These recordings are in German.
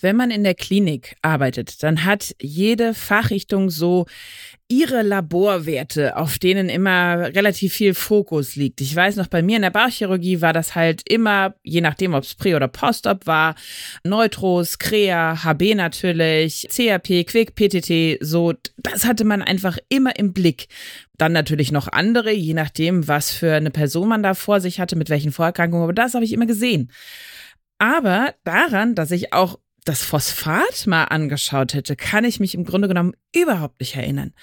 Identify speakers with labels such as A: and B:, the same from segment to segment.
A: Wenn man in der Klinik arbeitet, dann hat jede Fachrichtung so ihre Laborwerte, auf denen immer relativ viel Fokus liegt. Ich weiß noch, bei mir in der Bauchchirurgie war das halt immer, je nachdem, ob es Prä- oder Postop war, Neutros, Crea, HB natürlich, CRP, Quick, PTT, so, das hatte man einfach immer im Blick. Dann natürlich noch andere, je nachdem, was für eine Person man da vor sich hatte, mit welchen Vorerkrankungen, aber das habe ich immer gesehen. Aber daran, dass ich auch das Phosphat mal angeschaut hätte, kann ich mich im Grunde genommen überhaupt nicht erinnern.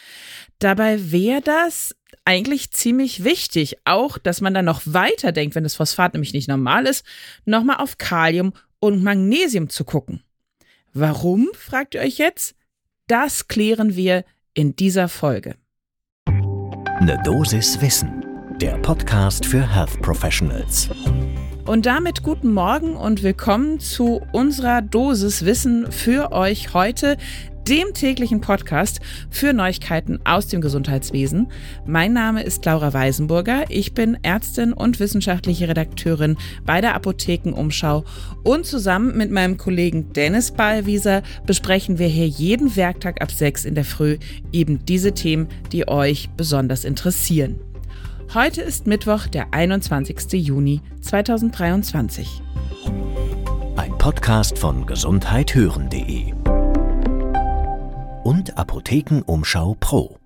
A: Dabei wäre das eigentlich ziemlich wichtig, auch dass man dann noch weiter denkt, wenn das Phosphat nämlich nicht normal ist, nochmal auf Kalium und Magnesium zu gucken. Warum, fragt ihr euch jetzt? Das klären wir in dieser Folge.
B: Eine Dosis Wissen, der Podcast für Health Professionals.
A: Und damit guten Morgen und willkommen zu unserer Dosis Wissen für euch heute, dem täglichen Podcast für Neuigkeiten aus dem Gesundheitswesen. Mein Name ist Laura Weisenburger. Ich bin Ärztin und wissenschaftliche Redakteurin bei der Apothekenumschau und zusammen mit meinem Kollegen Dennis Ballwieser besprechen wir hier jeden Werktag ab 6 in der Früh eben diese Themen, die euch besonders interessieren. Heute ist Mittwoch, der 21. Juni 2023.
B: Ein Podcast von gesundheithören.de und Apothekenumschau Pro.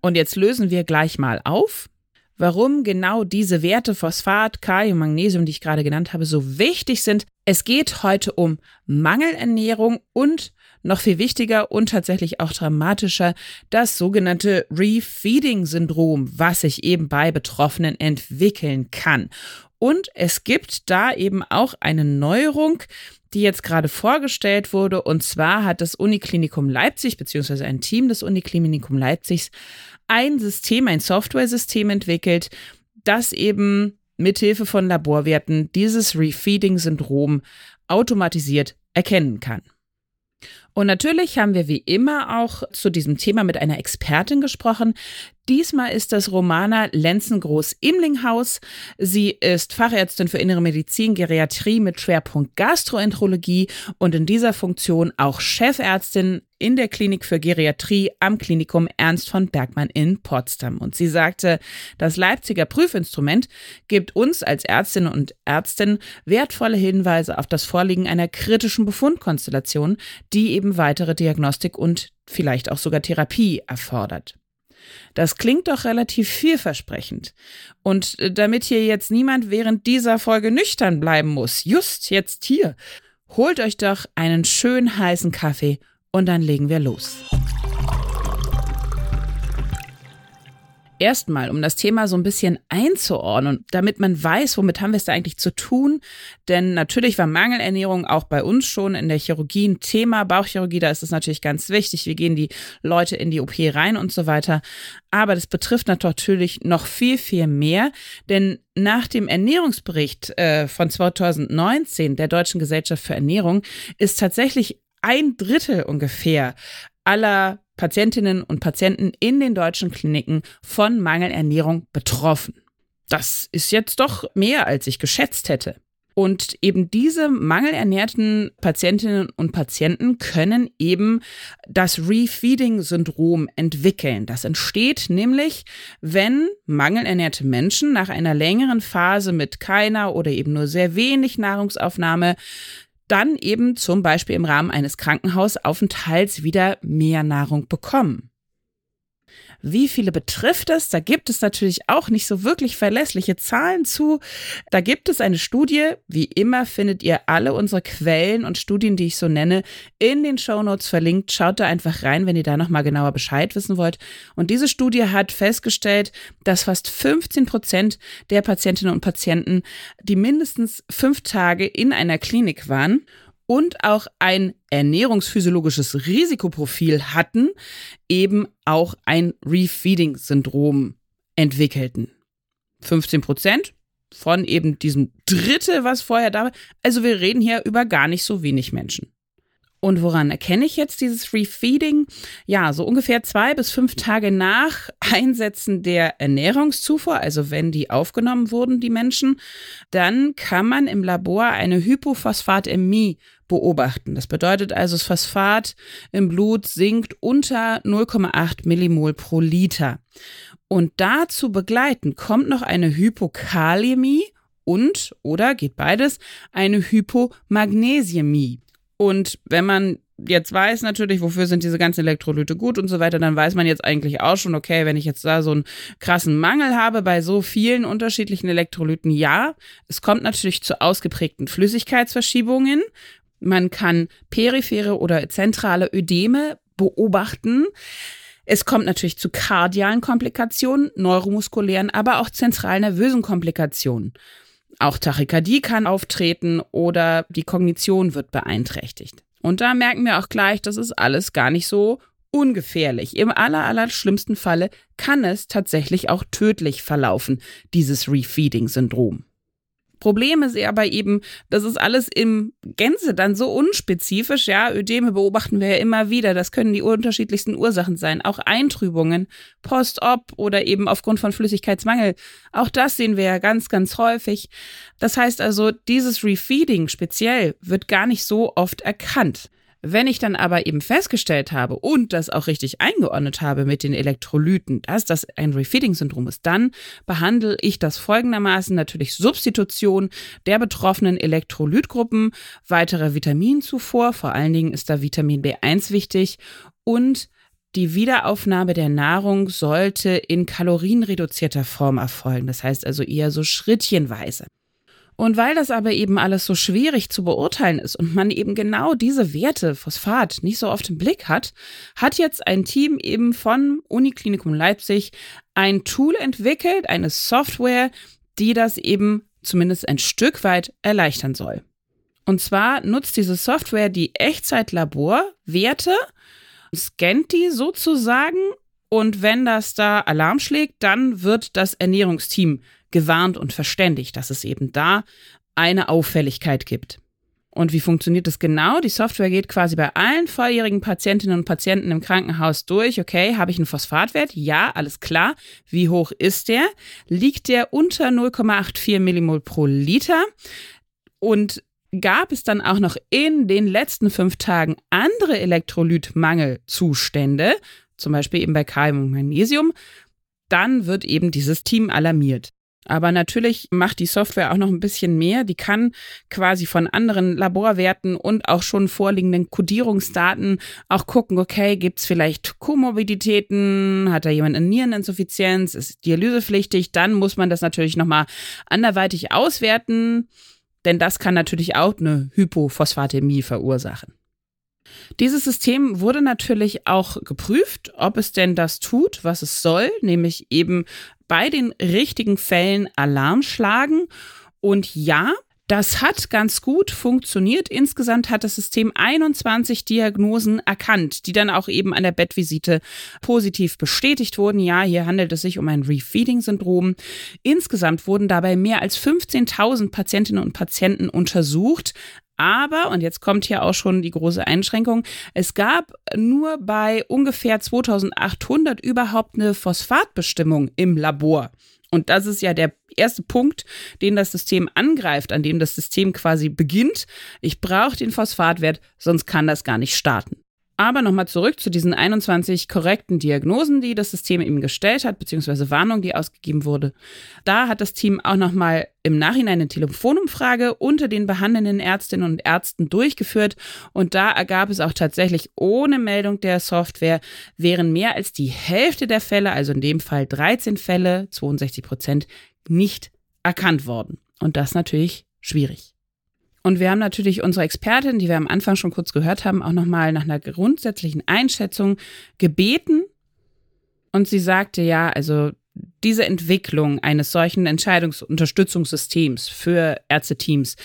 A: Und jetzt lösen wir gleich mal auf, warum genau diese Werte Phosphat, Kalium, Magnesium, die ich gerade genannt habe, so wichtig sind. Es geht heute um Mangelernährung und noch viel wichtiger und tatsächlich auch dramatischer das sogenannte Refeeding-Syndrom, was sich eben bei Betroffenen entwickeln kann. Und es gibt da eben auch eine Neuerung, die jetzt gerade vorgestellt wurde. Und zwar hat das Uniklinikum Leipzig, beziehungsweise ein Team des Uniklinikum Leipzigs, ein System, ein Software-System entwickelt, das eben mithilfe von Laborwerten dieses Refeeding-Syndrom automatisiert erkennen kann. Und natürlich haben wir wie immer auch zu diesem Thema mit einer Expertin gesprochen. Diesmal ist das Romana Lenzengroß-Imlinghaus. Sie ist Fachärztin für Innere Medizin, Geriatrie mit Schwerpunkt Gastroenterologie und in dieser Funktion auch Chefärztin in der Klinik für Geriatrie am Klinikum Ernst von Bergmann in Potsdam. Und sie sagte, das Leipziger Prüfinstrument gibt uns als Ärztinnen und Ärztinnen wertvolle Hinweise auf das Vorliegen einer kritischen Befundkonstellation, die eben weitere Diagnostik und vielleicht auch sogar Therapie erfordert. Das klingt doch relativ vielversprechend. Und äh, damit hier jetzt niemand während dieser Folge nüchtern bleiben muss, just jetzt hier, holt euch doch einen schön heißen Kaffee und dann legen wir los. Erstmal, um das Thema so ein bisschen einzuordnen, damit man weiß, womit haben wir es da eigentlich zu tun. Denn natürlich war Mangelernährung auch bei uns schon in der Chirurgie ein Thema. Bauchchirurgie, da ist es natürlich ganz wichtig. Wie gehen die Leute in die OP rein und so weiter. Aber das betrifft natürlich noch viel, viel mehr. Denn nach dem Ernährungsbericht äh, von 2019 der Deutschen Gesellschaft für Ernährung ist tatsächlich ein Drittel ungefähr aller Patientinnen und Patienten in den deutschen Kliniken von Mangelernährung betroffen. Das ist jetzt doch mehr, als ich geschätzt hätte. Und eben diese mangelernährten Patientinnen und Patienten können eben das Refeeding-Syndrom entwickeln. Das entsteht nämlich, wenn mangelernährte Menschen nach einer längeren Phase mit keiner oder eben nur sehr wenig Nahrungsaufnahme dann eben zum Beispiel im Rahmen eines Krankenhausaufenthalts wieder mehr Nahrung bekommen. Wie viele betrifft es? Da gibt es natürlich auch nicht so wirklich verlässliche Zahlen zu. Da gibt es eine Studie. Wie immer findet ihr alle unsere Quellen und Studien, die ich so nenne, in den Show Notes verlinkt. Schaut da einfach rein, wenn ihr da nochmal genauer Bescheid wissen wollt. Und diese Studie hat festgestellt, dass fast 15 Prozent der Patientinnen und Patienten, die mindestens fünf Tage in einer Klinik waren und auch ein ernährungsphysiologisches Risikoprofil hatten, eben auch ein Refeeding-Syndrom entwickelten. 15 Prozent von eben diesem Dritte, was vorher da war. Also wir reden hier über gar nicht so wenig Menschen. Und woran erkenne ich jetzt dieses Refeeding? Ja, so ungefähr zwei bis fünf Tage nach Einsetzen der Ernährungszufuhr, also wenn die aufgenommen wurden, die Menschen, dann kann man im Labor eine Hypophosphatämie beobachten. Das bedeutet also, das Phosphat im Blut sinkt unter 0,8 Millimol pro Liter. Und dazu begleiten kommt noch eine Hypokaliämie und, oder geht beides, eine Hypomagnesiämie. Und wenn man jetzt weiß natürlich, wofür sind diese ganzen Elektrolyte gut und so weiter, dann weiß man jetzt eigentlich auch schon, okay, wenn ich jetzt da so einen krassen Mangel habe bei so vielen unterschiedlichen Elektrolyten, ja, es kommt natürlich zu ausgeprägten Flüssigkeitsverschiebungen. Man kann periphere oder zentrale Ödeme beobachten. Es kommt natürlich zu kardialen Komplikationen, neuromuskulären, aber auch zentral nervösen Komplikationen. Auch Tachykardie kann auftreten oder die Kognition wird beeinträchtigt. Und da merken wir auch gleich, das ist alles gar nicht so ungefährlich. Im aller, aller schlimmsten Falle kann es tatsächlich auch tödlich verlaufen, dieses Refeeding-Syndrom. Problem ist aber eben, das ist alles im Gänze dann so unspezifisch. Ja, Ödeme beobachten wir ja immer wieder. Das können die unterschiedlichsten Ursachen sein. Auch Eintrübungen, Post-op oder eben aufgrund von Flüssigkeitsmangel. Auch das sehen wir ja ganz, ganz häufig. Das heißt also, dieses Refeeding speziell wird gar nicht so oft erkannt. Wenn ich dann aber eben festgestellt habe und das auch richtig eingeordnet habe mit den Elektrolyten, dass das ein Refeeding-Syndrom ist, dann behandle ich das folgendermaßen natürlich Substitution der betroffenen Elektrolytgruppen, weitere Vitaminzufuhr, vor allen Dingen ist da Vitamin B1 wichtig und die Wiederaufnahme der Nahrung sollte in kalorienreduzierter Form erfolgen, das heißt also eher so schrittchenweise. Und weil das aber eben alles so schwierig zu beurteilen ist und man eben genau diese Werte, Phosphat, nicht so oft im Blick hat, hat jetzt ein Team eben von Uniklinikum Leipzig ein Tool entwickelt, eine Software, die das eben zumindest ein Stück weit erleichtern soll. Und zwar nutzt diese Software die Echtzeit-Labor-Werte, scannt die sozusagen und wenn das da Alarm schlägt, dann wird das Ernährungsteam gewarnt und verständigt, dass es eben da eine Auffälligkeit gibt. Und wie funktioniert das genau? Die Software geht quasi bei allen volljährigen Patientinnen und Patienten im Krankenhaus durch. Okay, habe ich einen Phosphatwert? Ja, alles klar. Wie hoch ist der? Liegt der unter 0,84 Millimol pro Liter? Und gab es dann auch noch in den letzten fünf Tagen andere Elektrolytmangelzustände, zum Beispiel eben bei Kalium und Magnesium, dann wird eben dieses Team alarmiert. Aber natürlich macht die Software auch noch ein bisschen mehr. Die kann quasi von anderen Laborwerten und auch schon vorliegenden Kodierungsdaten auch gucken, okay, gibt es vielleicht Komorbiditäten, hat da jemand eine Niereninsuffizienz, ist dialysepflichtig, dann muss man das natürlich nochmal anderweitig auswerten, denn das kann natürlich auch eine Hypophosphatämie verursachen. Dieses System wurde natürlich auch geprüft, ob es denn das tut, was es soll, nämlich eben bei den richtigen Fällen Alarm schlagen. Und ja, das hat ganz gut funktioniert. Insgesamt hat das System 21 Diagnosen erkannt, die dann auch eben an der Bettvisite positiv bestätigt wurden. Ja, hier handelt es sich um ein Refeeding-Syndrom. Insgesamt wurden dabei mehr als 15.000 Patientinnen und Patienten untersucht. Aber, und jetzt kommt hier auch schon die große Einschränkung, es gab nur bei ungefähr 2800 überhaupt eine Phosphatbestimmung im Labor. Und das ist ja der erste Punkt, den das System angreift, an dem das System quasi beginnt. Ich brauche den Phosphatwert, sonst kann das gar nicht starten. Aber nochmal zurück zu diesen 21 korrekten Diagnosen, die das System eben gestellt hat, beziehungsweise Warnung, die ausgegeben wurde. Da hat das Team auch nochmal im Nachhinein eine Telefonumfrage unter den behandelnden Ärztinnen und Ärzten durchgeführt und da ergab es auch tatsächlich ohne Meldung der Software, wären mehr als die Hälfte der Fälle, also in dem Fall 13 Fälle, 62 Prozent, nicht erkannt worden. Und das natürlich schwierig. Und wir haben natürlich unsere Expertin, die wir am Anfang schon kurz gehört haben, auch nochmal nach einer grundsätzlichen Einschätzung gebeten. Und sie sagte ja, also diese Entwicklung eines solchen Entscheidungsunterstützungssystems für Ärzteteams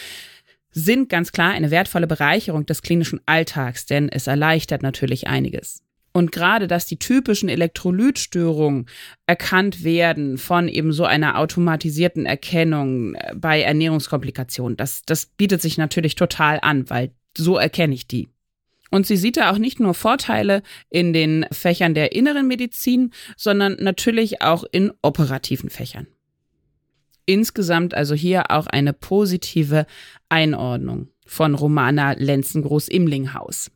A: sind ganz klar eine wertvolle Bereicherung des klinischen Alltags, denn es erleichtert natürlich einiges. Und gerade, dass die typischen Elektrolytstörungen erkannt werden von eben so einer automatisierten Erkennung äh, bei Ernährungskomplikationen, das, das bietet sich natürlich total an, weil so erkenne ich die. Und sie sieht da auch nicht nur Vorteile in den Fächern der inneren Medizin, sondern natürlich auch in operativen Fächern. Insgesamt also hier auch eine positive Einordnung. von Romana Lenzengroß-Imlinghaus.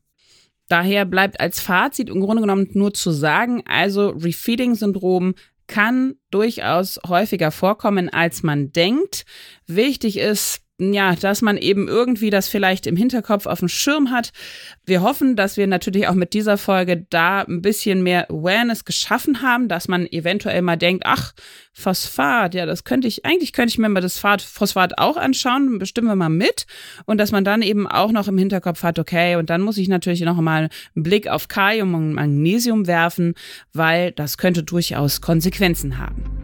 A: Daher bleibt als Fazit im Grunde genommen nur zu sagen, also Refeeding-Syndrom kann durchaus häufiger vorkommen, als man denkt. Wichtig ist, ja, dass man eben irgendwie das vielleicht im Hinterkopf auf dem Schirm hat. Wir hoffen, dass wir natürlich auch mit dieser Folge da ein bisschen mehr Awareness geschaffen haben, dass man eventuell mal denkt, ach, Phosphat, ja, das könnte ich, eigentlich könnte ich mir mal das Phosphat auch anschauen, bestimmen wir mal mit. Und dass man dann eben auch noch im Hinterkopf hat, okay, und dann muss ich natürlich noch mal einen Blick auf Kalium und Magnesium werfen, weil das könnte durchaus Konsequenzen haben.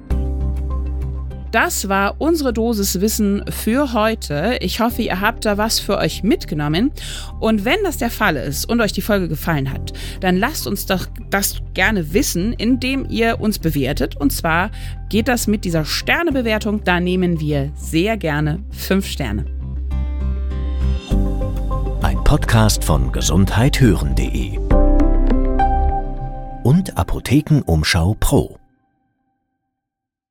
A: Das war unsere Dosis Wissen für heute. Ich hoffe, ihr habt da was für euch mitgenommen. Und wenn das der Fall ist und euch die Folge gefallen hat, dann lasst uns doch das gerne wissen, indem ihr uns bewertet. Und zwar geht das mit dieser Sternebewertung. Da nehmen wir sehr gerne fünf Sterne.
B: Ein Podcast von gesundheithören.de und Apothekenumschau Pro.